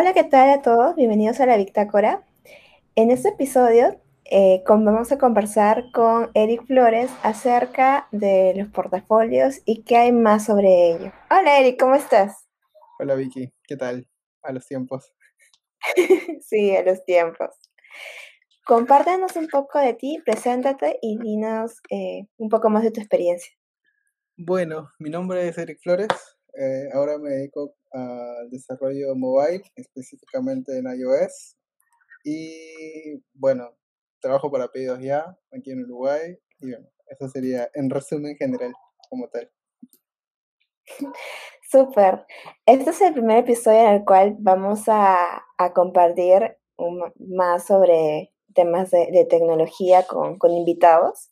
Hola, ¿qué tal a todos? Bienvenidos a la Victácora. En este episodio eh, vamos a conversar con Eric Flores acerca de los portafolios y qué hay más sobre ello. Hola, Eric, ¿cómo estás? Hola, Vicky, ¿qué tal? A los tiempos. sí, a los tiempos. Compártenos un poco de ti, preséntate y dinos eh, un poco más de tu experiencia. Bueno, mi nombre es Eric Flores. Eh, ahora me dedico al desarrollo mobile, específicamente en iOS. Y bueno, trabajo para pedidos ya aquí en Uruguay. Y bueno, eso sería en resumen general, como tal. Súper. Este es el primer episodio en el cual vamos a, compartir más sobre temas de, tecnología con, con, invitados.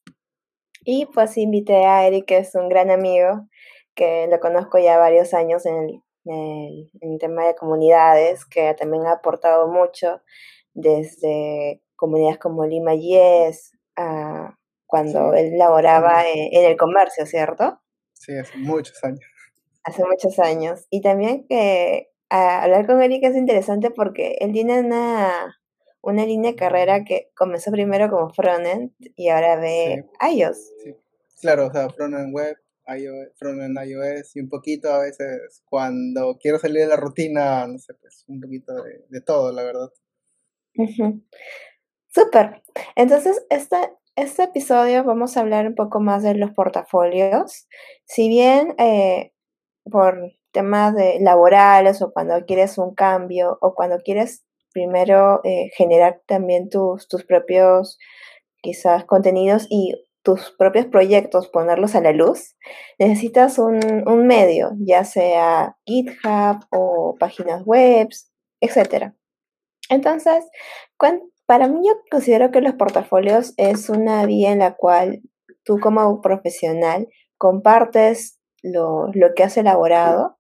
Y pues invité a Eric, que es un gran amigo, que lo conozco ya varios años en el, en tema de comunidades, que también ha aportado mucho desde comunidades como Lima Yes, a cuando él laboraba en, en el comercio, ¿cierto? Sí, hace muchos años hace muchos años. Y también que hablar con Eric es interesante porque él tiene una, una línea de carrera que comenzó primero como frontend y ahora ve iOS. Claro, o sea, frontend web, iOS, frontend iOS y un poquito a veces cuando quiero salir de la rutina, no sé, pues un poquito de, todo, la verdad. Súper. Entonces, este, este episodio vamos a hablar un poco más de los portafolios. Si bien eh, por temas laborales o cuando quieres un cambio o cuando quieres primero eh, generar también tus, tus propios quizás contenidos y tus propios proyectos, ponerlos a la luz, necesitas un, un medio, ya sea GitHub o páginas web, etc. Entonces, para mí yo considero que los portafolios es una vía en la cual tú como profesional compartes lo, que has elaborado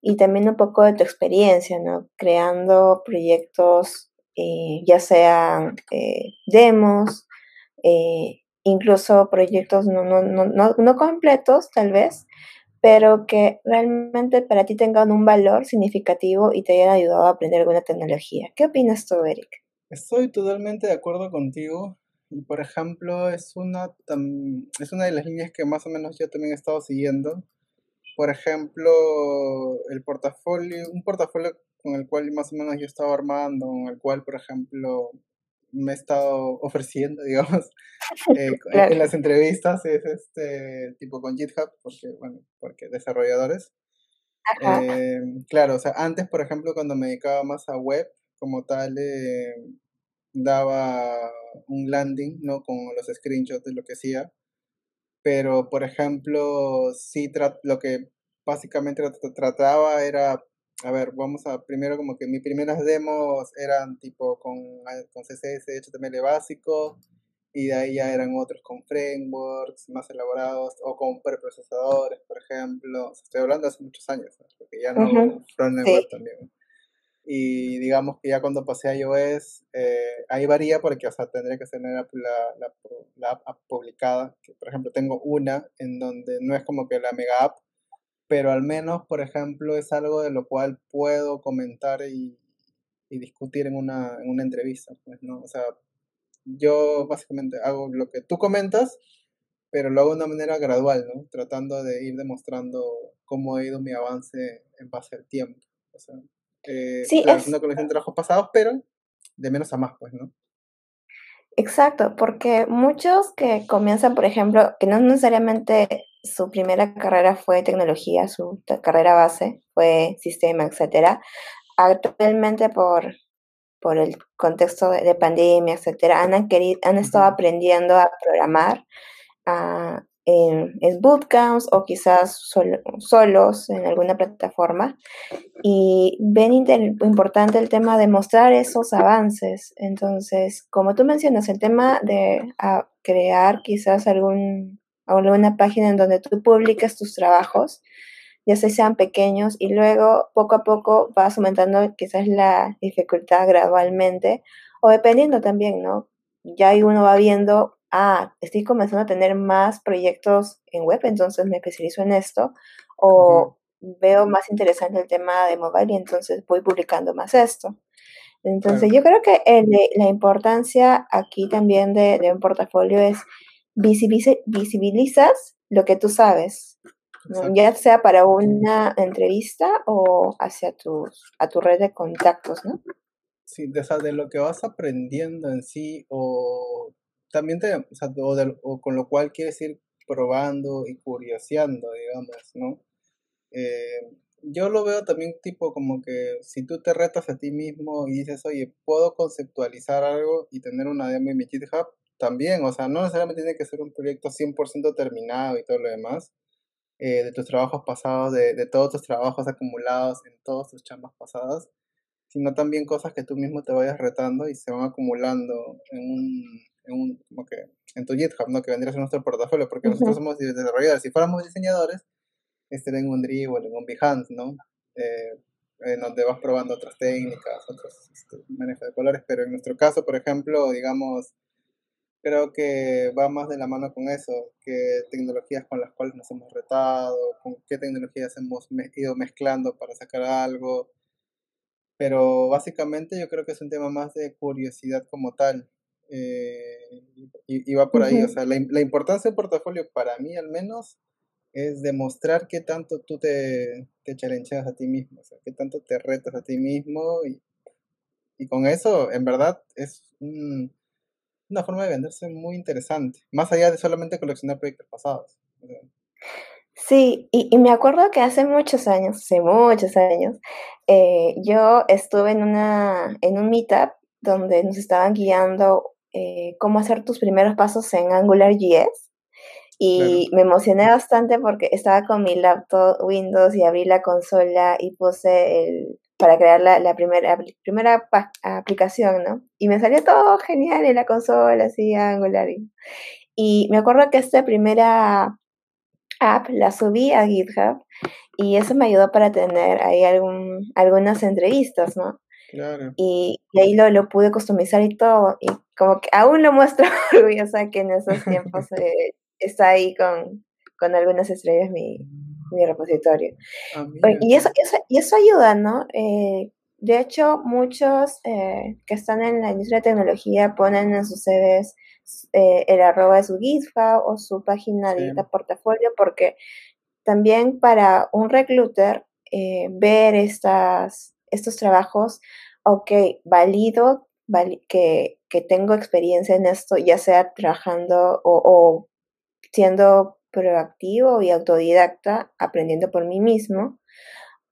y también un poco de tu experiencia, ¿no? Creando proyectos, eh, ya sean eh, demos, eh, incluso proyectos no, no, no, no, completos tal vez, pero que realmente para ti tengan un valor significativo y te hayan ayudado a aprender alguna tecnología. ¿Qué opinas tú, Eric? Estoy totalmente de acuerdo contigo. Y por ejemplo, es una, es una de las líneas que más o menos yo también he estado siguiendo. Por ejemplo, el portafolio, un portafolio con el cual más o menos yo estaba armando, con el cual, por ejemplo, me he estado ofreciendo, digamos, eh, en las entrevistas, es este tipo con GitHub, porque, bueno, porque desarrolladores. Eh, claro, o sea, antes, por ejemplo, cuando me dedicaba más a web, como tal, eh, daba un landing, ¿no? Con los screenshots de lo que hacía. Pero, por ejemplo, sí, lo que básicamente trataba era, a ver, vamos a, primero como que mis primeras demos eran tipo con, ah, con CSS, HTML básico, y de ahí ya eran otros con frameworks más elaborados o con preprocesadores, por ejemplo. Estoy hablando hace muchos años, porque ya no uh web también. Y digamos que ya cuando pasé a iOS, eh, ahí varía porque, o sea, tendría que tener la, la, la, app publicada. Que, por ejemplo, tengo una en donde no es como que la mega app, pero al menos, por ejemplo, es algo de lo cual puedo comentar y, y discutir en una, en una entrevista, pues, ¿no? O sea, yo básicamente hago lo que tú comentas, pero lo hago de una manera gradual, ¿no? Tratando de ir demostrando cómo ha ido mi avance en base al tiempo. O sea, eh, sí, claro, es... una colección de trabajos pasados, pero de menos a más, pues, ¿no? Exacto, porque muchos que comienzan, por ejemplo, que no necesariamente su primera carrera fue tecnología, su carrera base fue sistema, etcétera, actualmente por, por el contexto de, pandemia, etcétera, han, querido, han estado aprendiendo a programar, a, en, bootcamps o quizás solos en alguna plataforma y ven importante el tema de mostrar esos avances. Entonces, como tú mencionas, el tema de crear quizás algún, alguna página en donde tú publicas tus trabajos, ya sean pequeños, y luego poco a poco vas aumentando quizás la dificultad gradualmente, o dependiendo también, ¿no? Ya ahí uno va viendo ah, estoy comenzando a tener más proyectos en web, entonces me especializo en esto, o veo más interesante el tema de mobile y entonces voy publicando más esto. Entonces yo creo que la importancia aquí también de, un portafolio es visibilizas lo que tú sabes, ya sea para una entrevista o hacia tus, a tu red de contactos, ¿no? Sí, de, de lo que vas aprendiendo en sí o también te, o, sea, o, con lo cual quieres ir probando y curioseando, digamos, ¿no? Eh, yo lo veo también tipo como que si tú te retas a ti mismo y dices, oye, puedo conceptualizar algo y tener una demo en mi GitHub, también, o sea, no necesariamente tiene que ser un proyecto 100% terminado y todo lo demás, eh, de tus trabajos pasados, de, de, todos tus trabajos acumulados en todas tus chambas pasadas, sino también cosas que tú mismo te vayas retando y se van acumulando en un, en un como que, en tu GitHub, ¿no? Que vendría a ser nuestro portafolio, porque nosotros somos desarrolladores. Si fuéramos diseñadores, estaría en un Dribble, en un Behance, ¿no? Eh, en donde vas probando otras técnicas, otros este, manejos de colores, pero en nuestro caso, por ejemplo, digamos, creo que va más de la mano con eso, que tecnologías con las cuales nos hemos retado, con qué tecnologías hemos ido mezclando para sacar algo, pero básicamente yo creo que es un tema más de curiosidad como tal. Eh, y, va por ahí, o sea, la, la importancia del portafolio para mí al menos es demostrar qué tanto tú te, te challengeas a ti mismo, o sea, qué tanto te retas a ti mismo y, y con eso, en verdad, es una forma de venderse muy interesante, más allá de solamente coleccionar proyectos pasados. Sí, y, y, me acuerdo que hace muchos años, hace muchos años, eh, yo estuve en, una, en un meetup donde nos estaban guiando eh, cómo hacer tus primeros pasos en AngularJS y me emocioné bastante porque estaba con mi laptop Windows y abrí la consola y puse el, para crear la, la primera, primera aplicación, ¿no? Y me salió todo genial en la consola, así, Angular. Y, me acuerdo que esta primera app la subí a GitHub y eso me ayudó para tener ahí algún, algunas entrevistas, ¿no? Claro. Y, ahí lo, lo, pude customizar y todo. Y como que aún lo muestro orgullosa que en esos tiempos eh, está ahí con, con algunas estrellas mi, mi repositorio. Ah, y, eso, y eso ayuda, ¿no? Eh, de hecho, muchos eh, que están en la industria de tecnología ponen en sus CVs eh, el arroba de su GitHub o su página de portafolio, porque también para un recluter ver estas, estos trabajos, ok, valido que, que, tengo experiencia en esto, ya sea trabajando o, siendo proactivo y autodidacta, aprendiendo por mí mismo,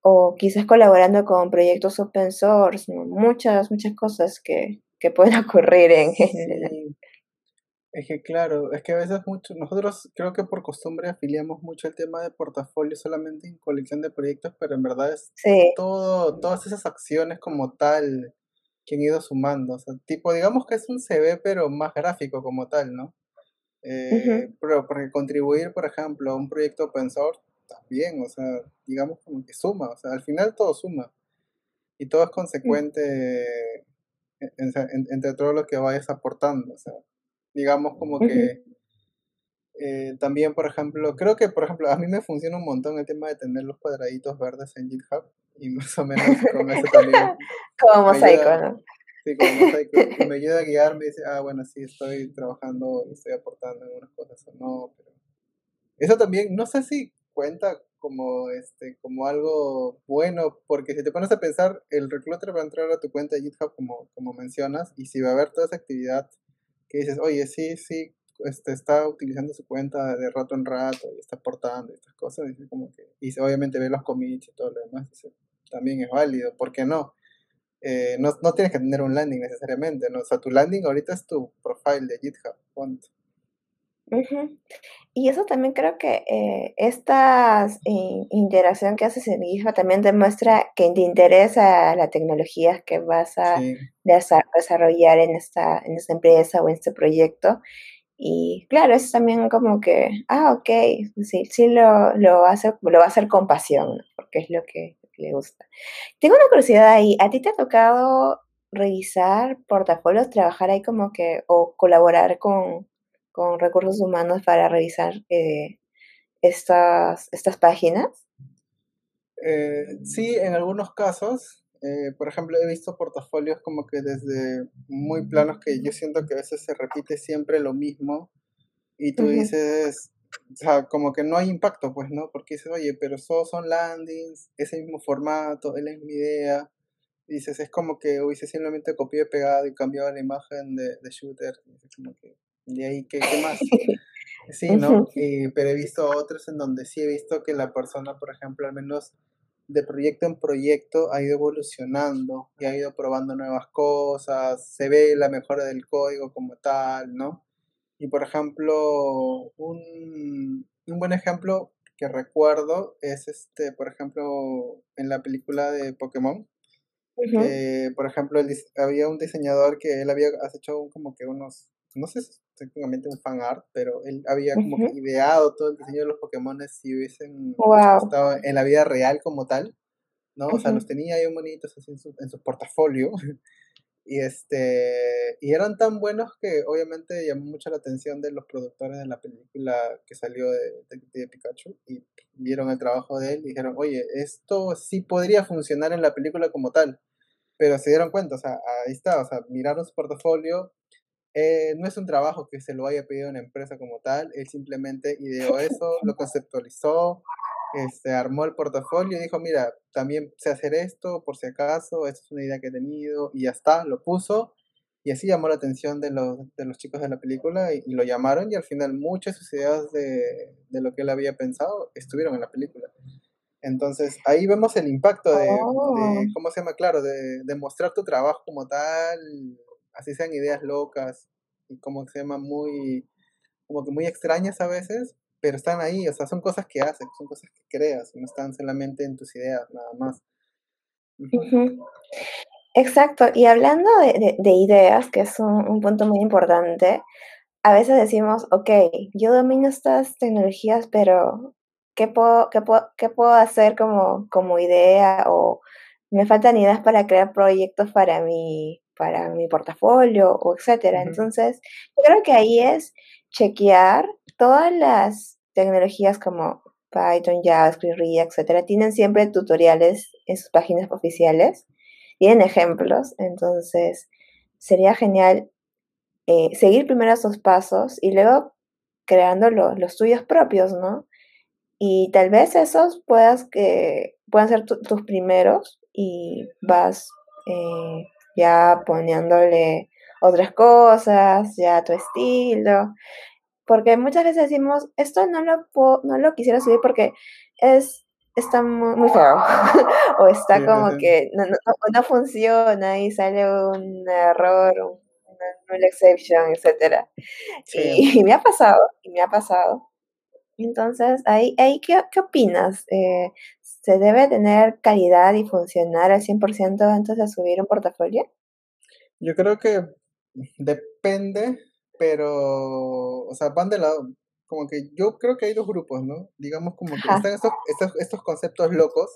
o quizás colaborando con proyectos open source, muchas, muchas cosas que, que pueden ocurrir en general. Es que claro, es que a veces mucho, nosotros creo que por costumbre afiliamos mucho el tema de portafolio solamente en colección de proyectos, pero en verdad es todo, todas esas acciones como tal que han ido sumando. O sea, tipo, digamos que es un CV, pero más gráfico como tal, ¿no? Eh, pero porque contribuir, por ejemplo, a un proyecto open source también, o sea, digamos como que suma, o sea, al final todo suma y todo es consecuente entre todo lo que vayas aportando, o sea, digamos como que eh, también, por ejemplo, creo que, por ejemplo, a mí me funciona un montón el tema de tener los cuadraditos verdes en GitHub y más o menos con eso también. Como mosaico, ¿no? Sí, como me ayuda a guiar, me dice, ah, bueno, sí, estoy trabajando, estoy aportando algunas cosas o no, pero eso también, no sé si cuenta como este como algo bueno, porque si te pones a pensar, el recluter va a entrar a tu cuenta de GitHub como, como mencionas, y si va a haber toda esa actividad que dices, oye, sí, sí, este, está utilizando su cuenta de rato en rato y está aportando estas cosas, y, como que, y obviamente ve los commits y todo lo demás, también es válido, ¿por qué no? Eh, no, no, tienes que tener un landing necesariamente, ¿no? O sea, tu landing ahorita es tu profile de GitHub, punto. Y eso también creo que eh, esta interacción que haces en GitHub también demuestra que te interesa la tecnología que vas a desarrollar en esta, en esta empresa o en este proyecto. Y claro, es también como que, ah, ok, sí, sí lo, lo, hace, lo va a hacer con pasión, porque es lo que, le gusta. Tengo una curiosidad ahí, ¿a ti te ha tocado revisar portafolios, trabajar ahí como que, o colaborar con, recursos humanos para revisar eh, estas, estas páginas? Eh, sí, en algunos casos, eh, por ejemplo, he visto portafolios como que desde muy planos que yo siento que a veces se repite siempre lo mismo y tú dices, o sea, como que no hay impacto, pues, ¿no? Porque dices, oye, pero todos son landings, ese mismo formato, es la misma idea. dices, es como que hubiese simplemente copiado y pegado y cambiado la imagen de, de shooter. como que, ¿de ahí qué, qué más? Sí, ¿no? pero he visto otros en donde sí he visto que la persona, por ejemplo, al menos de proyecto en proyecto ha ido evolucionando y ha ido probando nuevas cosas, se ve la mejora del código como tal, ¿no? Y por ejemplo, un, un buen ejemplo que recuerdo es este, por ejemplo, en la película de Pokémon, por ejemplo, había un diseñador que él había hecho como que unos, no sé si técnicamente un fan art, pero él había como que ideado todo el diseño de los Pokémon si hubiesen estado en la vida real como tal, ¿no? O sea, los tenía ahí bonitos así en su, en su portafolio. y este y eran tan buenos que obviamente llamó mucho la atención de los productores de la película que salió de, de, Pikachu y vieron el trabajo de él y dijeron, oye, esto sí podría funcionar en la película como tal. Pero se dieron cuenta, o sea, ahí está, o sea, miraron su portafolio, eh, no es un trabajo que se lo haya pedido una empresa como tal, él simplemente ideó eso, lo conceptualizó, este, armó el portafolio y dijo, mira, también sé hacer esto por si acaso, esta es una idea que he tenido y ya está, lo puso y así llamó la atención de los, de los chicos de la película y, lo llamaron y al final muchas de sus ideas de, de, lo que él había pensado estuvieron en la película. Entonces ahí vemos el impacto de, de oh. ¿cómo se llama? Claro, de, de mostrar tu trabajo como tal, así sean ideas locas y como se llama muy, como que muy extrañas a veces, pero están ahí, o sea, son cosas que haces, son cosas que creas, no están solamente en tus ideas, nada más. Exacto, y hablando de, de, ideas, que es un, un, punto muy importante, a veces decimos, ok, yo domino estas tecnologías, pero ¿qué puedo, qué puedo, qué puedo hacer como, como idea? O me faltan ideas para crear proyectos para mi, para mi portafolio o etcétera. Entonces, yo creo que ahí es chequear todas las tecnologías como Python, JavaScript, React, etcétera, tienen siempre tutoriales en sus páginas oficiales, tienen ejemplos, entonces sería genial eh, seguir primero esos pasos y luego creando los tuyos propios, ¿no? Y tal vez esos puedas que puedan ser tus primeros y vas eh, ya poniéndole otras cosas, ya tu estilo. Porque muchas veces decimos, esto no lo, no lo quisiera subir porque es, está muy, feo. o está como que no, no, funciona y sale un error, un, exception, etc. Y, me ha pasado, y me ha pasado. Entonces, ahí, ahí ¿qué, qué opinas? Eh, ¿Se debe tener calidad y funcionar al 100% antes de subir un portafolio? Yo creo que depende, pero, o sea, van de lado. Como que yo creo que hay dos grupos, ¿no? Digamos como que están estos, estos, estos conceptos locos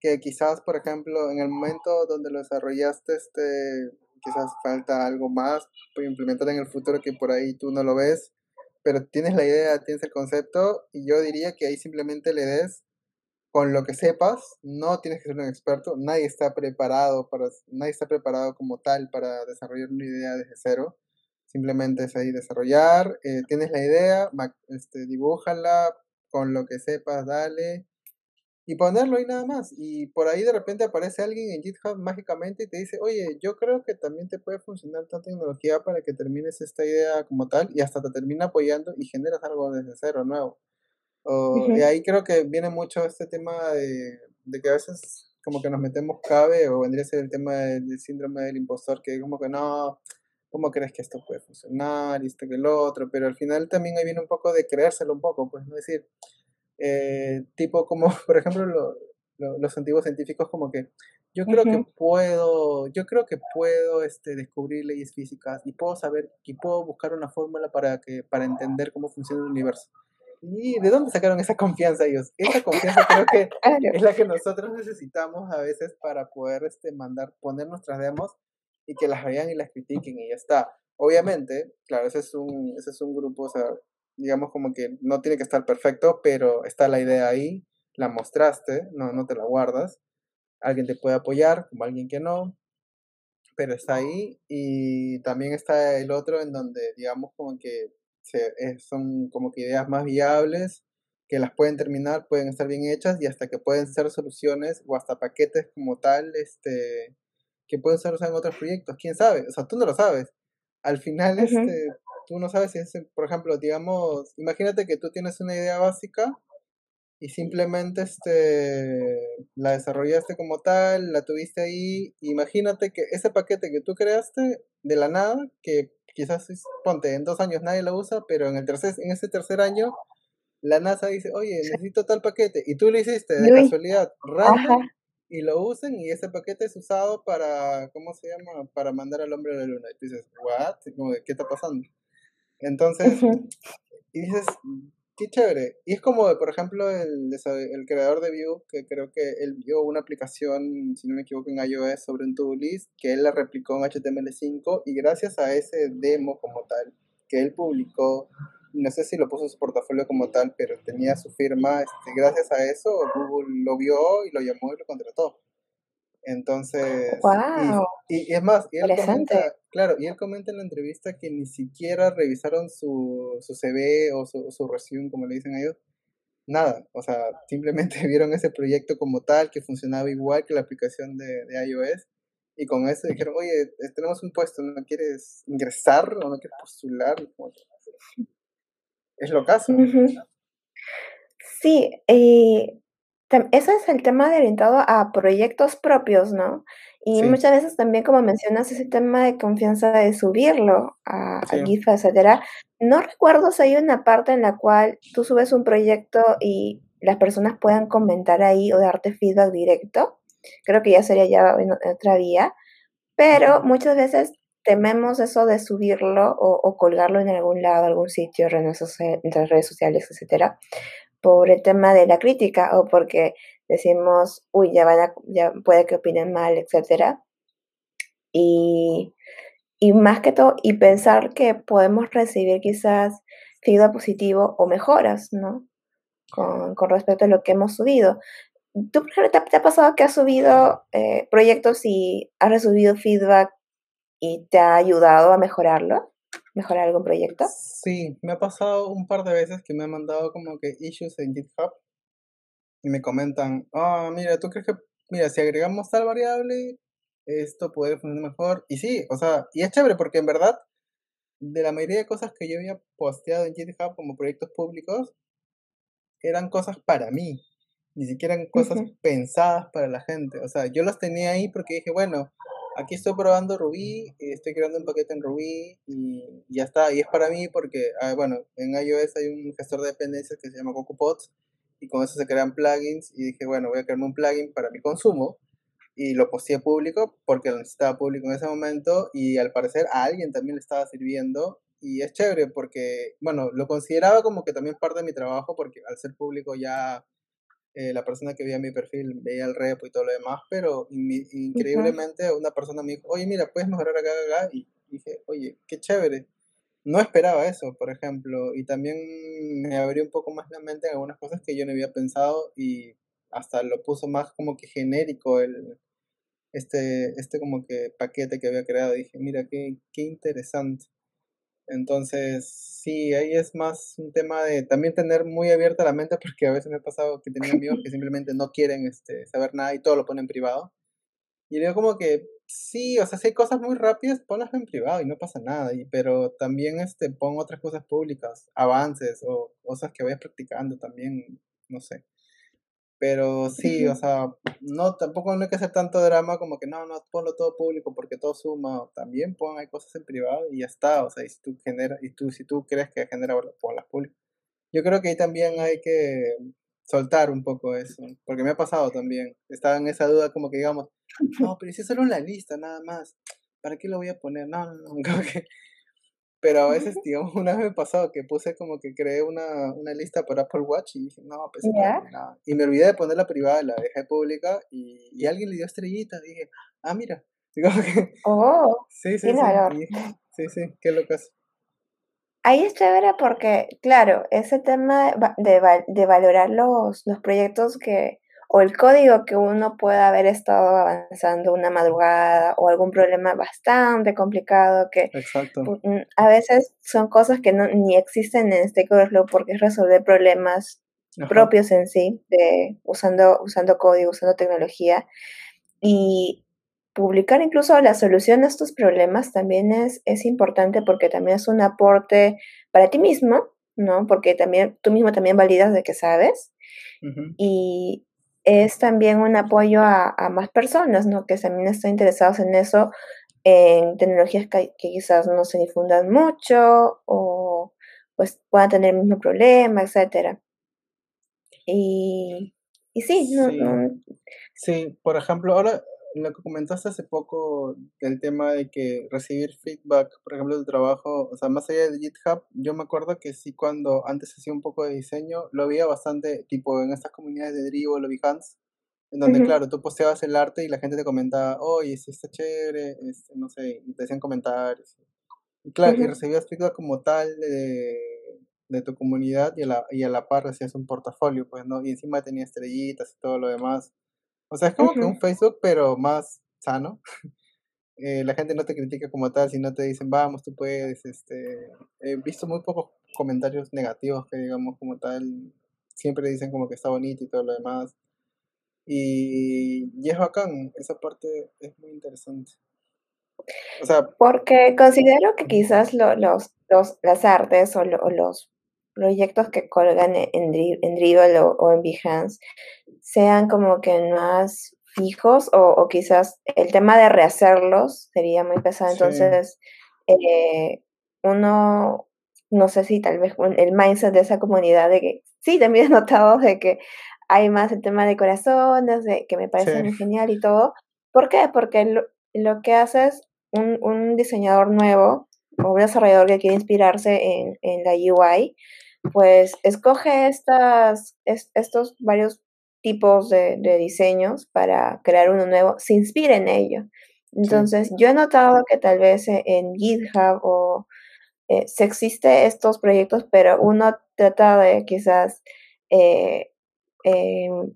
que quizás, por ejemplo, en el momento donde lo desarrollaste, este, quizás falta algo más por implementar en el futuro que por ahí tú no lo ves, pero tienes la idea, tienes el concepto y yo diría que ahí simplemente le des con lo que sepas, no tienes que ser un experto, nadie está preparado para, nadie está preparado como tal para desarrollar una idea desde cero. Simplemente es ahí desarrollar, eh, tienes la idea, este, dibújala, con lo que sepas, dale, y ponerlo ahí nada más. Y por ahí de repente aparece alguien en GitHub mágicamente y te dice, oye, yo creo que también te puede funcionar esta tecnología para que termines esta idea como tal y hasta te termina apoyando y generas algo desde cero nuevo. Y ahí creo que viene mucho este tema de, de, que a veces como que nos metemos cabe o vendría a ser el tema del, síndrome del impostor, que como que no, ¿cómo crees que esto puede funcionar? Y esto que el otro, pero al final también ahí viene un poco de creérselo un poco, pues, ¿no? Es decir, eh, tipo como, por ejemplo, los antiguos científicos como que yo creo que puedo, yo creo que puedo este, descubrir leyes físicas y puedo saber y puedo buscar una fórmula para, que, para entender cómo funciona el universo. ¿Y de dónde sacaron esa confianza ellos? Esa confianza creo que es la que nosotros necesitamos a veces para poder este, mandar, poner nuestras demos y que las vean y las critiquen y ya está. Obviamente, claro, ese es un, ese es un grupo, o sea, digamos como que no tiene que estar perfecto, pero está la idea ahí. la mostraste, no, no te la guardas. Alguien te puede apoyar, como alguien que no, pero está ahí. Y también está el otro en donde, digamos, como que se, son como que ideas más viables, que las pueden terminar, pueden estar bien hechas y hasta que pueden ser soluciones o hasta paquetes como tal, este, que pueden ser usados en otros proyectos. ¿Quién sabe? O sea, tú no lo sabes. Al final, este, tú no sabes si es, por ejemplo, digamos, imagínate que tú tienes una idea básica y simplemente este, la desarrollaste como tal, la tuviste ahí. Imagínate que ese paquete que tú creaste de la nada, que quizás, ponte, en dos años nadie lo usa, pero en, el tercer, en ese tercer año la NASA dice, oye, necesito tal paquete, y tú lo hiciste de casualidad random, y lo usen, y ese paquete es usado para, ¿cómo se llama? Para mandar al hombre a la luna. Y tú dices, ¿what? ¿Qué está pasando? Entonces, y dices, qué chévere. Y es como, por ejemplo, el, el creador de Vue, que creo que él vio una aplicación, si no me equivoco, en iOS sobre un to list, que él la replicó en HTML5 y gracias a ese demo como tal que él publicó, no sé si lo puso en su portafolio como tal, pero tenía su firma, este, gracias a eso Google lo vio y lo llamó y lo contrató. Entonces, y, es más, y él comenta, claro, y él comenta en la entrevista que ni siquiera revisaron su, su CV o su, su resume, como le dicen a ellos, nada, o sea, simplemente vieron ese proyecto como tal, que funcionaba igual que la aplicación de, de iOS, y con eso dijeron, oye, eh, tenemos un puesto, ¿no quieres ingresar o no quieres postular? Es lo caso. Sí, eh, ese es el tema de orientado a proyectos propios, ¿no? Y muchas veces también, como mencionas, ese tema de confianza de subirlo a, GIF, etcétera. No recuerdo si hay una parte en la cual tú subes un proyecto y las personas puedan comentar ahí o darte feedback directo. Creo que ya sería ya otra vía. Pero muchas veces tememos eso de subirlo o, colgarlo en algún lado, algún sitio, entre redes sociales, etcétera, por el tema de la crítica o porque decimos, uy, ya, van a, ya puede que opinen mal, etc. Y, y más que todo, y pensar que podemos recibir quizás feedback positivo o mejoras, ¿no? Con, con respecto a lo que hemos subido. ¿Tú, por ejemplo, te, ha pasado que has subido eh, proyectos y has recibido feedback y te ha ayudado a mejorarlo? Mejorar algún proyecto? Sí, me ha pasado un par de veces que me han mandado como que issues en GitHub y me comentan, ah, mira, ¿tú crees que, mira, si agregamos tal variable, esto puede funcionar mejor? Y sí, o sea, y es chévere porque en verdad, de la mayoría de cosas que yo había posteado en GitHub como proyectos públicos, eran cosas para mí, ni siquiera eran cosas pensadas para la gente. O sea, yo las tenía ahí porque dije, bueno, aquí estoy probando Ruby, estoy creando un paquete en Ruby y ya está. Y es para mí porque, ah, bueno, en iOS hay un gestor de dependencias que se llama CocoaPods y con eso se crean plugins y dije, bueno, voy a crearme un plugin para mi consumo y lo posteé público porque lo necesitaba público en ese momento y al parecer a alguien también le estaba sirviendo y es chévere porque, bueno, lo consideraba como que también parte de mi trabajo porque al ser público ya eh, la persona que veía mi perfil veía el repo y todo lo demás, pero increíblemente una persona me dijo, oye, mira, puedes mejorar acá, acá, y dije, oye, qué chévere. No esperaba eso, por ejemplo, y también me abrió un poco más la mente en algunas cosas que yo no había pensado y hasta lo puso más como que genérico el, este, este como que paquete que había creado. Dije, mira, qué, qué interesante. Entonces, sí, ahí es más un tema de también tener muy abierta la mente, porque a veces me ha pasado que tenía amigos que simplemente no quieren este, saber nada y todo lo ponen en privado. Y digo como que sí, o sea, si hay cosas muy rápidas, ponlas en privado y no pasa nada. Y, pero también este, pon otras cosas públicas, avances o cosas que vayas practicando también, no sé. Pero sí, o sea, no, tampoco no hay que hacer tanto drama como que no, no, ponlo todo público porque todo suma. También pon, hay cosas en privado y ya está. O sea, y si tú, genera, y tú, si tú crees que genera, ponlas públicas. Yo creo que ahí también hay que soltar un poco eso, porque me ha pasado también. Estaba en esa duda como que digamos, no, pero si es solo una lista nada más, ¿para qué lo voy a poner? No, no, no, creo que pero a veces, digamos, una vez me pasó que puse como que creé una, una lista para Apple Watch y dije, no, pues nada. Y me olvidé de ponerla privada, la dejé pública y, y alguien le dio estrellitas. Y dije, ah, mira. Digo que, oh, sí, sí, sí, sí, sí, qué locas. ahí es chévere porque, claro, ese tema de, de valorar los, los proyectos que, o el código que uno pueda haber estado avanzando una madrugada o algún problema bastante complicado que mm, a veces son cosas que no, ni existen en Stack Overflow porque es resolver problemas propios en sí, de, usando, usando código, usando tecnología. Y publicar incluso la solución a estos problemas también es, es importante porque también es un aporte para ti mismo, ¿no? Porque también tú mismo también validas de que sabes. Y es también un apoyo a, más personas, ¿no? Que también están interesados en eso, en tecnologías que, quizás no se difundan mucho o pues puedan tener el mismo problema, etcétera. Y, y sí, no, sí, por ejemplo, ahora lo que comentaste hace poco del tema de que recibir feedback, por ejemplo, del trabajo, o sea, más allá de GitHub, yo me acuerdo que sí cuando antes hacía un poco de diseño, lo veía bastante, tipo en estas comunidades de Drivo, lo Behance, en donde, claro, tú posteabas el arte y la gente te comentaba, oye, si está chévere, este, no sé, y te hacían comentarios. Y claro, y recibías feedback como tal de, de tu comunidad y a, la, y a la par recibías un portafolio, pues, ¿no? Y encima tenía estrellitas y todo lo demás. O sea, es como que un Facebook, pero más sano. Eh, la gente no te critica como tal, sino te dicen, vamos, tú puedes. Este, he visto muy pocos comentarios negativos que, digamos, como tal, siempre dicen como que está bonito y todo lo demás. Y, y es bacán, esa parte es muy interesante. O sea, porque considero que quizás los, los, las artes o, los proyectos que colgan en, en Dribble o, en Behance sean como que más fijos o, quizás el tema de rehacerlos sería muy pesado. Entonces, eh, uno, no sé si tal vez el mindset de esa comunidad de que, sí, también he notado de que hay más el tema de corazones, de que me parece muy genial y todo. ¿Por qué? Porque lo, lo que hace es un, un, diseñador nuevo o un desarrollador que quiere inspirarse en, en la UI, pues escoge estas, estos varios tipos de, diseños para crear uno nuevo, se inspira en ello. Entonces, yo he notado que tal vez e, en GitHub o eh, se existe estos proyectos, pero uno trata de quizás eh,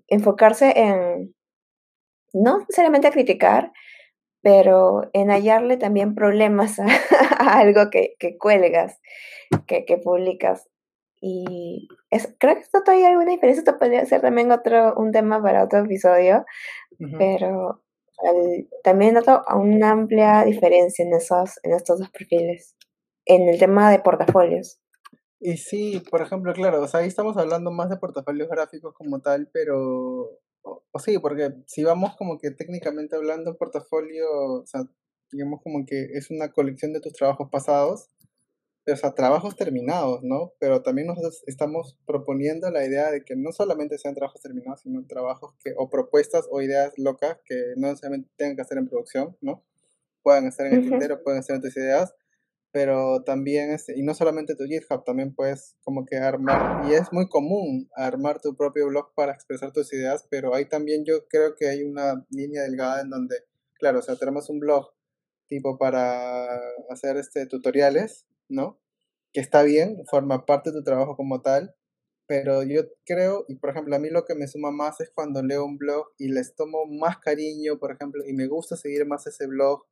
enfocarse en, no necesariamente a criticar, pero en hallarle también problemas a, algo que, que cuelgas, que, que publicas. Y es, creo que esto todavía hay alguna diferencia, esto podría ser también otro, un tema para otro episodio, pero también noto una amplia diferencia en, esos, en estos dos perfiles, en el tema de portafolios. Y sí, por ejemplo, claro, o sea, ahí estamos hablando más de portafolios gráficos como tal, pero, o, sí, porque si vamos como que técnicamente hablando, portafolio, o sea, digamos como que es una colección de tus trabajos pasados, o sea, trabajos terminados, ¿no? Pero también nosotros estamos proponiendo la idea de que no solamente sean trabajos terminados, sino trabajos que, o propuestas o ideas locas que no necesariamente tengan que hacer en producción, ¿no? Puedan estar en el tintero, pueden ser otras ideas, pero también, este, y no solamente tu GitHub, también puedes como que armar, y es muy común armar tu propio blog para expresar tus ideas, pero ahí también yo creo que hay una línea delgada en donde, claro, o sea, tenemos un blog tipo para hacer este tutoriales, ¿no? Que está bien, forma parte de tu trabajo como tal, pero yo creo, y por ejemplo, a mí lo que me suma más es cuando leo un blog y les tomo más cariño, por ejemplo, y me gusta seguir más ese blog,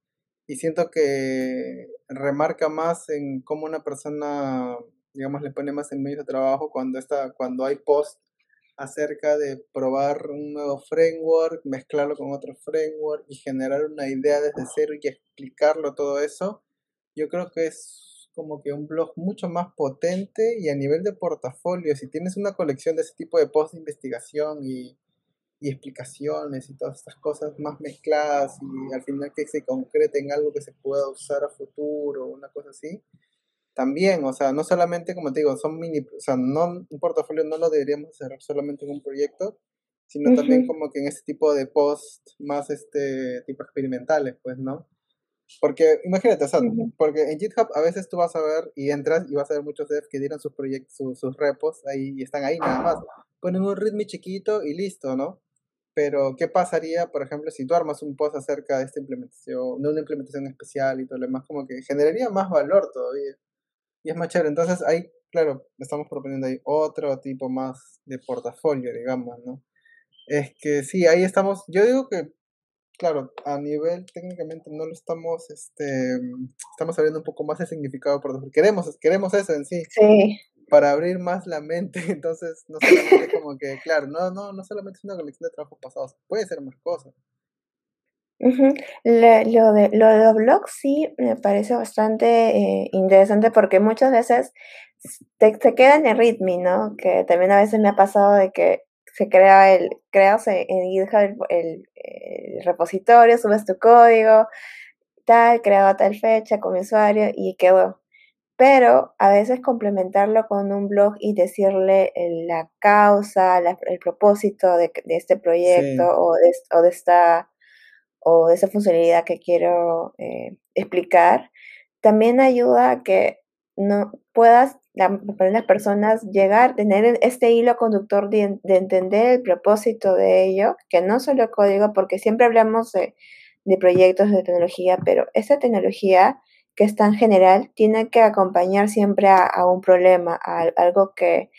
y siento que remarca más en cómo una persona, digamos, le pone más en medio de trabajo cuando, está, cuando hay post acerca de probar un nuevo framework, mezclarlo con otro framework y generar una idea desde cero y explicarlo todo eso, yo creo que es como que un blog mucho más potente y a nivel de portafolio, si tienes una colección de ese tipo de post de investigación y, y explicaciones y todas estas cosas más mezcladas y al final que se concrete en algo que se pueda usar a futuro, una cosa así, también, o sea, no solamente, como te digo, son mini, o sea, no, un portafolio no lo deberíamos cerrar solamente en un proyecto, sino también como que en ese tipo de post más este tipo experimentales, pues, ¿no? Porque imagínate, o sea, porque en GitHub a veces tú vas a ver y entras y vas a ver muchos devs que dieron sus proyectos, sus, repos ahí y están ahí nada más. Ponen un ritmo chiquito y listo, ¿no? Pero, ¿qué pasaría, por ejemplo, si tú armas un post acerca de esta implementación, de una implementación especial y todo lo demás? Como que generaría más valor todavía. y es más chévere. Entonces ahí, claro, estamos proponiendo ahí otro tipo más de portafolio, digamos, ¿no? Es que sí, ahí estamos, yo digo que, claro, a nivel técnicamente no lo estamos, este, estamos abriendo un poco más el significado portafolio. Queremos, queremos eso en sí. Sí. Para abrir más la mente, entonces no solamente como que, claro, no, no, no solamente es una colección de trabajos pasados, puede ser más cosas. lo, de, lo de los blogs sí me parece bastante eh, interesante porque muchas veces te, te queda en el ritmo, ¿no? Que también a veces me ha pasado de que se crea el, creas en GitHub el, repositorio, subes tu código, tal, creado a tal fecha con mi usuario y quedó. Pero a veces complementarlo con un blog y decirle la causa, el propósito de, este proyecto o, de, o, de, esta o de esa funcionalidad que quiero eh, explicar, también ayuda a que no puedas las personas llegar, tener este hilo conductor de, entender el propósito de ello, que no solo código, porque siempre hablamos de, proyectos de tecnología, pero esa tecnología que es tan general tiene que acompañar siempre a, un problema, a algo que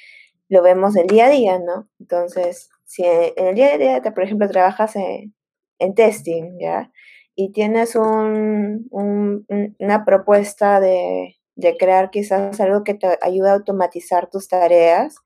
lo vemos el día a día, ¿no? Entonces, si en el día a día, por ejemplo, trabajas en, testing, ¿ya? Y tienes un, una propuesta de, de crear quizás algo que te ayude a automatizar tus tareas.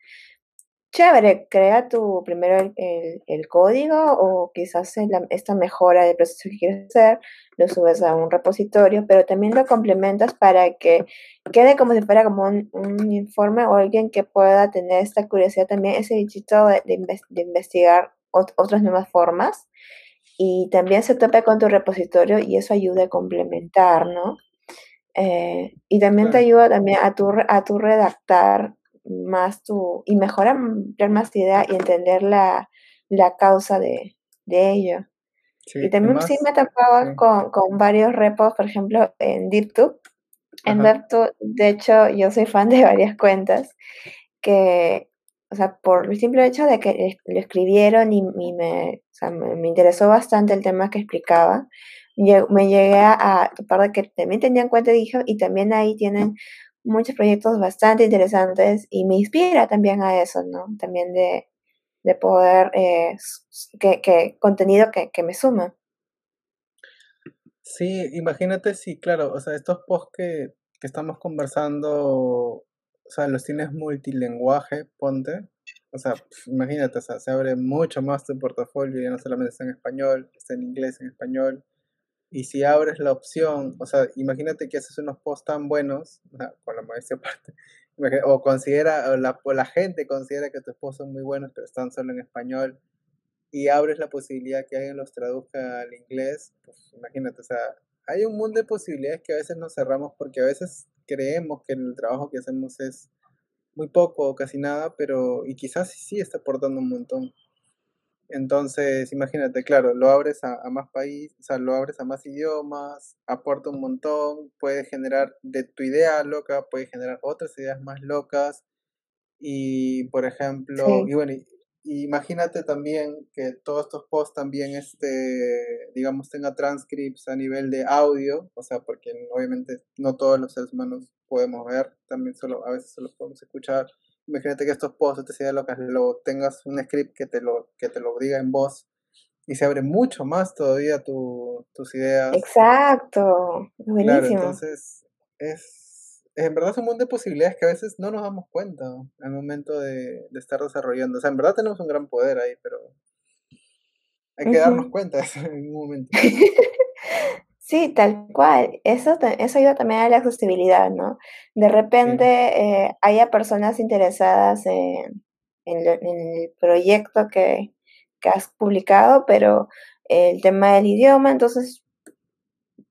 Chévere, crea tu primero el, código o quizás esta mejora del proceso que quieres hacer, lo subes a un repositorio, pero también lo complementas para que quede como si fuera como un, informe o alguien que pueda tener esta curiosidad también, ese bichito de, de investigar otras nuevas formas y también se tope con tu repositorio y eso ayuda a complementar, ¿no? Eh, y también te ayuda también a tu, a tu redactar más tu, y mejorar más tu idea y entender la, la causa de, de ello. y también sí me topaba con, con, varios repos, por ejemplo, en DeepTube. En DeepTube, de hecho, yo soy fan de varias cuentas que, o sea, por el simple hecho de que lo escribieron y, y me, o sea, me, me, interesó bastante el tema que explicaba, me llegué a topar de que también tenían cuenta de hijo y también ahí tienen muchos proyectos bastante interesantes y me inspira también a eso, ¿no? También de, de poder, eh, que, que, contenido que, que me suma. Sí, imagínate si, claro, o sea, estos posts que, que estamos conversando, o sea, los tienes multilenguaje, ponte. O sea, imagínate, o sea, se abre mucho más tu portafolio, ya no solamente está en español, está en inglés, en español, y si abres la opción, o sea, imagínate que haces unos posts tan buenos, con la modestia aparte, o considera, o la, o la gente considera que tus posts son muy buenos, pero están solo en español, y abres la posibilidad que alguien los traduzca al inglés, pues imagínate, o sea, hay un mundo de posibilidades que a veces nos cerramos porque a veces creemos que el trabajo que hacemos es muy poco o casi nada, pero y quizás sí está aportando un montón. Entonces, imagínate, claro, lo abres a, más países, o sea, lo abres a más idiomas, aporta un montón, puede generar de tu idea loca, puede generar otras ideas más locas. Y, por ejemplo, y bueno, imagínate también que todos estos posts también, este, digamos, tenga transcripts a nivel de audio, o sea, porque obviamente no todos los seres humanos podemos ver, también solo, a veces solo podemos escuchar imagínate que estos posts te que lo tengas un script que te lo, que te lo diga en voz y se abre mucho más todavía tu, tus ideas. Exacto, buenísimo. Claro, entonces es, en verdad es un mundo de posibilidades que a veces no nos damos cuenta al momento de, de estar desarrollando. O sea, en verdad tenemos un gran poder ahí, pero hay que darnos cuenta de eso en un momento. Sí, tal cual. Eso, eso ayuda también a la accesibilidad, ¿no? De repente eh, haya personas interesadas en, el proyecto que, has publicado, pero el tema del idioma, entonces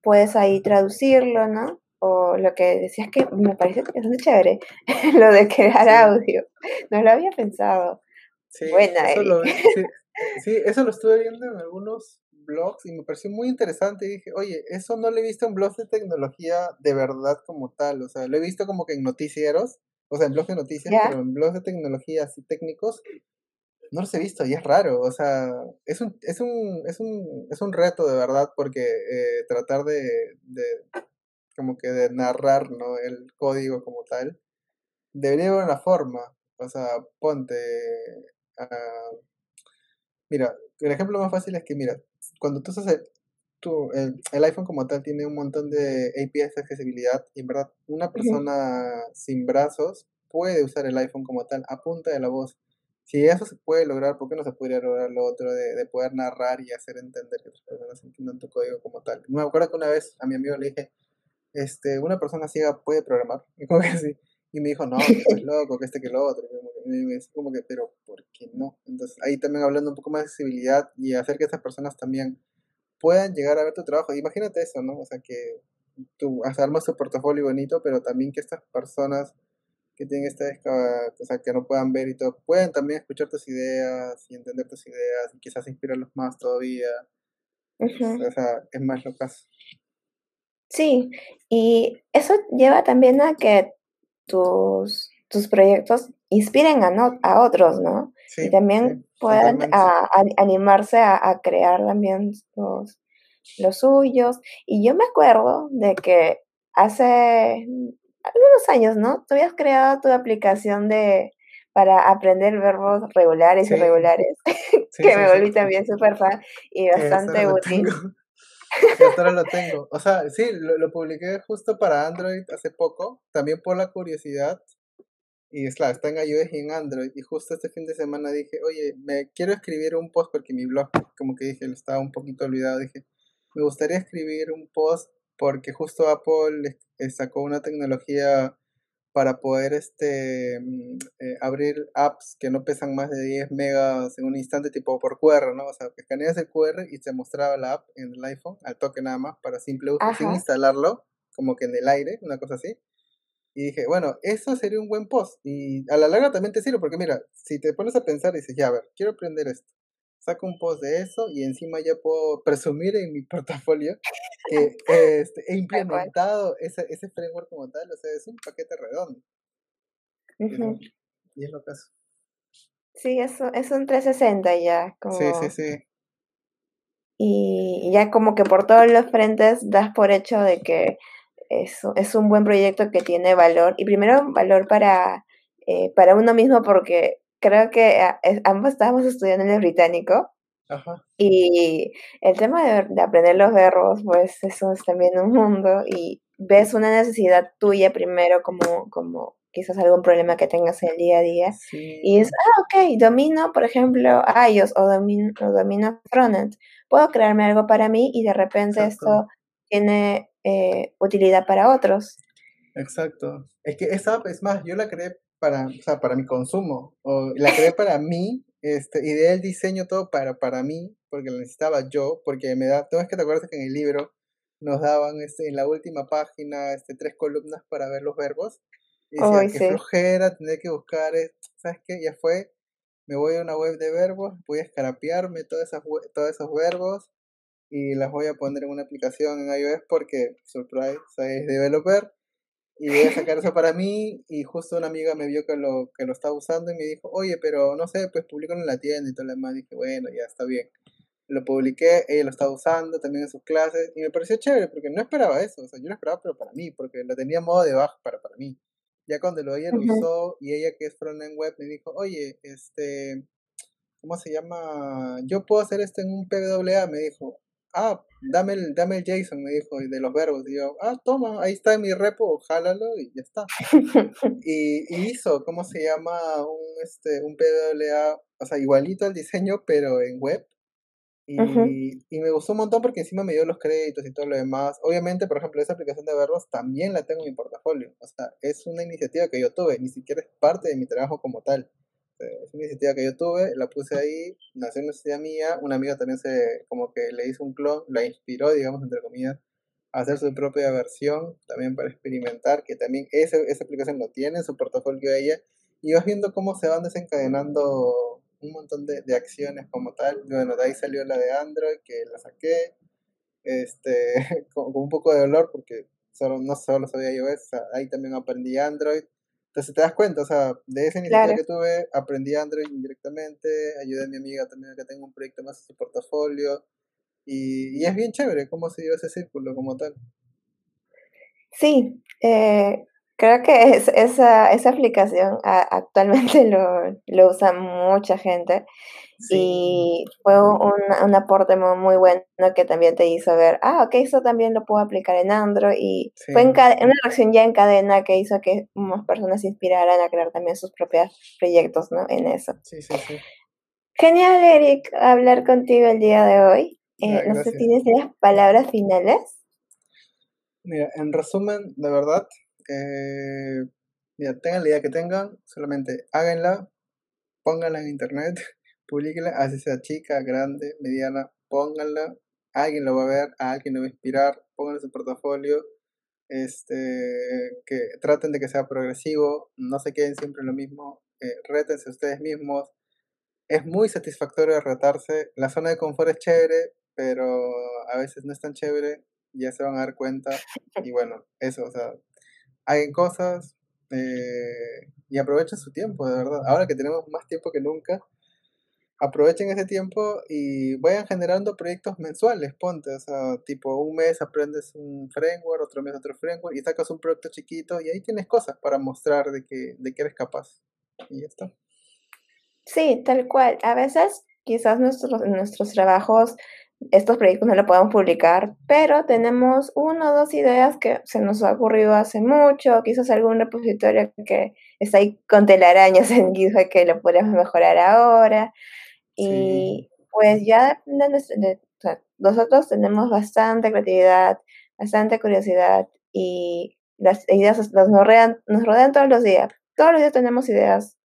puedes ahí traducirlo, ¿no? O lo que decías que me parece que es muy chévere, lo de crear audio. No lo había pensado. Sí, Buena, eso sí, eso lo estuve viendo en algunos blogs y me pareció muy interesante y dije, oye, eso no lo he visto en blogs de tecnología de verdad como tal, o sea, lo he visto como que en noticieros, o sea, en blogs de noticias, pero en blogs de tecnología así técnicos, no los he visto y es raro, o sea, es un, es un, es un, es un reto de verdad porque eh, tratar de, de, como que de narrar, ¿no? El código como tal. Debería haber una forma, o sea, ponte, uh, mira, el ejemplo más fácil es que, mira, cuando tú haces tu, el, el, iPhone como tal tiene un montón de APIs de accesibilidad y en verdad una persona sin brazos puede usar el iPhone como tal a punta de la voz. Si eso se puede lograr, ¿por qué no se podría lograr lo otro de, de poder narrar y hacer entender que otras personas entiendan tu código como tal? Me acuerdo que una vez a mi amigo le dije, este, una persona ciega puede programar, y como que así, y me dijo, no, que estás loco, que este que lo otro, y me, como que, pero ¿por qué no? Entonces ahí también hablando un poco más de accesibilidad y hacer que estas personas también puedan llegar a ver tu trabajo. Imagínate eso, ¿no? O sea, que tú armas tu portafolio bonito, pero también que estas personas que tienen esta o sea, que no puedan ver y todo, pueden también escuchar tus ideas y entender tus ideas y quizás inspirarlos más todavía. O sea, es más lo caso. Sí, y eso lleva también a que tus, tus proyectos inspiren a, no, a otros, ¿no? y también puedan animarse a, crear también los, los suyos. Y yo me acuerdo de que hace algunos años, ¿no? Tú habías creado tu aplicación de para aprender verbos regulares y irregulares, que me volví también súper fan y bastante útil. ahora lo tengo. O sea, sí, lo, lo, publiqué justo para Android hace poco, también por la curiosidad. Y es claro, está en iOS y en Android. Y justo este fin de semana dije, oye, me quiero escribir un post porque mi blog, como que dije, lo estaba un poquito olvidado. Dije, me gustaría escribir un post porque justo Apple sacó una tecnología para poder este mm, eh, abrir apps que no pesan más de 10 megas en un instante tipo por QR, ¿no? O sea, que escaneas el QR y se mostraba la app en el iPhone al toque nada más para simple uso sin instalarlo, como que en el aire, una cosa así. Y dije, bueno, eso sería un buen post. Y a la larga también te sirve, porque mira, si te pones a pensar y dices, ya, a ver, quiero aprender esto saco un post de eso y encima ya puedo presumir en mi portafolio que este, he implementado ese, ese framework como tal, o sea, es un paquete redondo. Y es lo que hace. Sí, eso es un 360 ya. Como... Sí, sí, sí. Y ya como que por todos los frentes das por hecho de que es, es un buen proyecto que tiene valor. Y primero valor para, eh, para uno mismo porque creo que ah, ambos estábamos estudiando en el británico. Ajá. Y el tema de, aprender los verbos, pues eso es también un mundo y ves una necesidad tuya primero como, como quizás algún problema que tengas en el día a día. Y es, ah, ok, domino, por ejemplo, iOS o domino, o domino frontend. Puedo crearme algo para mí y de repente esto tiene eh, utilidad para otros. Exacto. Es que esa app, es más, yo la creé para, o sea, para mi consumo, o la creé para mí, este, ideé el diseño todo para, para mí, porque lo necesitaba yo, porque me da, ¿tú que te acuerdas que en el libro nos daban este, en la última página este, tres columnas para ver los verbos? Y decía, que flojera, tener que buscar, ¿sabes qué? Ya fue, me voy a una web de verbos, voy a escarapearme todas esas, todos esos verbos y las voy a poner en una aplicación en iOS porque, surprise, soy developer y voy a sacar eso para mí y justo una amiga me vio que lo, que lo estaba usando y me dijo, oye, pero no sé, pues publicalo en la tienda y todo lo demás. Dije, bueno, ya está bien. Lo publiqué, ella lo estaba usando también en sus clases y me pareció chévere porque no esperaba eso, o sea, yo lo esperaba pero para mí, porque lo tenía modo de baja para, para mí. Ya cuando lo ella lo usó y ella que es frontend web me dijo, oye, este, ¿cómo se llama? Yo puedo hacer esto en un PWA, me dijo, ah, dame el, dame el JSON, me dijo, de los verbos. Y yo, ah, toma, ahí está en mi repo, jálalo y ya está. y, hizo, ¿cómo se llama? Un, este, un PWA, o sea, igualito al diseño, pero en web. Y, y, me gustó un montón porque encima me dio los créditos y todo lo demás. Obviamente, por ejemplo, esa aplicación de verbos también la tengo en mi portafolio. O sea, es una iniciativa que yo tuve, ni siquiera es parte de mi trabajo como tal. Este, es una iniciativa que yo tuve, la puse ahí, nació una necesidad mía, una amiga también se, como que le hizo un clon, la inspiró, digamos, entre comillas, a hacer su propia versión, también para experimentar, que también esa, esa aplicación lo tiene en su portafolio ella, y vas viendo cómo se van desencadenando un montón de, de acciones como tal. Bueno, de ahí salió la de Android, que la saqué, este, con, un poco de dolor, porque solo, no solo sabía iOS, ahí también aprendí Android, entonces te das cuenta, o sea, de esa iniciativa que tuve, aprendí Android indirectamente, ayudé a mi amiga también a que tenga un proyecto más en su portafolio. Y, y es bien chévere cómo se dio ese círculo como tal. Sí, eh, creo que es, esa, esa aplicación actualmente lo, lo usa mucha gente y fue un, un, aporte muy, bueno que también te hizo ver, ah, ok, eso también lo puedo aplicar en Android y fue en una reacción ya en cadena que hizo que más personas se inspiraran a crear también sus propios proyectos, ¿no? En eso. Sí, sí, sí. Genial, Eric, hablar contigo el día de hoy. Eh, no sé tienes palabras finales. Mira, en resumen, de verdad, eh, tengan la idea que tengan, solamente háganla, pónganla en internet, publiquenla, así sea chica, grande, mediana, pónganla, alguien lo va a ver, a alguien lo va a inspirar, pónganla en su portafolio, este, que traten de que sea progresivo, no se queden siempre en lo mismo, eh, rétense ustedes mismos, es muy satisfactorio retarse, la zona de confort es chévere, pero a veces no es tan chévere, ya se van a dar cuenta. Y bueno, eso, o sea, hagan cosas eh, y aprovechen su tiempo, de verdad. Ahora que tenemos más tiempo que nunca, aprovechen ese tiempo y vayan generando proyectos mensuales, ponte, o sea, tipo un mes aprendes un framework, otro mes otro framework y sacas un proyecto chiquito y ahí tienes cosas para mostrar de que, de que eres capaz. Y ya está. Sí, tal cual. A veces quizás nuestros, nuestros trabajos estos proyectos no lo podemos publicar, pero tenemos una o dos ideas que se nos ha ocurrido hace mucho, quizás algún repositorio que está ahí con telarañas en GitHub que lo podemos mejorar ahora. Y pues ya nosotros tenemos bastante creatividad, bastante curiosidad y las ideas nos rodean, nos rodean todos los días. Todos los días tenemos ideas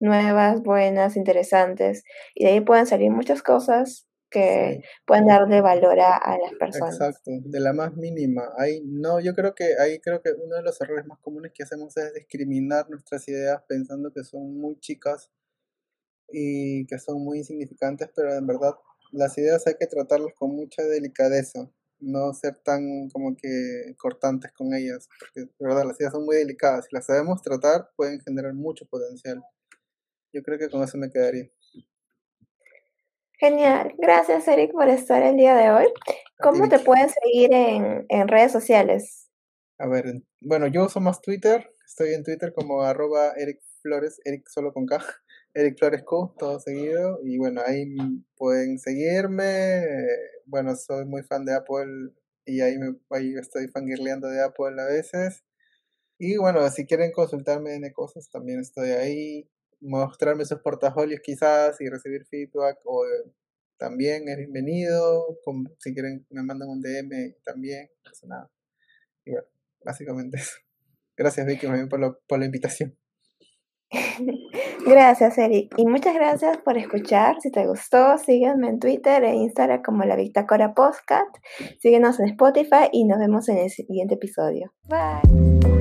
nuevas, buenas, interesantes y de ahí pueden salir muchas cosas que pueden darle valor a, las personas. Exacto, de la más mínima. Ahí no, yo creo que ahí creo que uno de los errores más comunes que hacemos es discriminar nuestras ideas pensando que son muy chicas y que son muy insignificantes, pero en verdad las ideas hay que tratarlas con mucha delicadeza, no ser tan como que cortantes con ellas, porque de verdad las ideas son muy delicadas, si las sabemos tratar pueden generar mucho potencial. Yo creo que con eso me quedaría. Genial. Gracias, Eric, por estar el día de hoy. ¿Cómo te pueden seguir en, redes sociales? A ver, bueno, yo uso más Twitter. Estoy en Twitter como arroba Eric Flores, Eric solo con K, Eric Flores Q, todo seguido. Y bueno, ahí pueden seguirme. Bueno, soy muy fan de Apple y ahí, me, ahí estoy fangirleando de Apple a veces. Y bueno, si quieren consultarme en cosas, también estoy ahí mostrarme sus portafolios quizás y recibir feedback o eh, también es bienvenido. si quieren me mandan un DM también, pasa nada. Y bueno, básicamente eso. Gracias Vicky por, por la invitación. Gracias, Eric. Y muchas gracias por escuchar. Si te gustó, sígueme en Twitter e Instagram como la Victacora Podcast. Síguenos en Spotify y nos vemos en el siguiente episodio. Bye.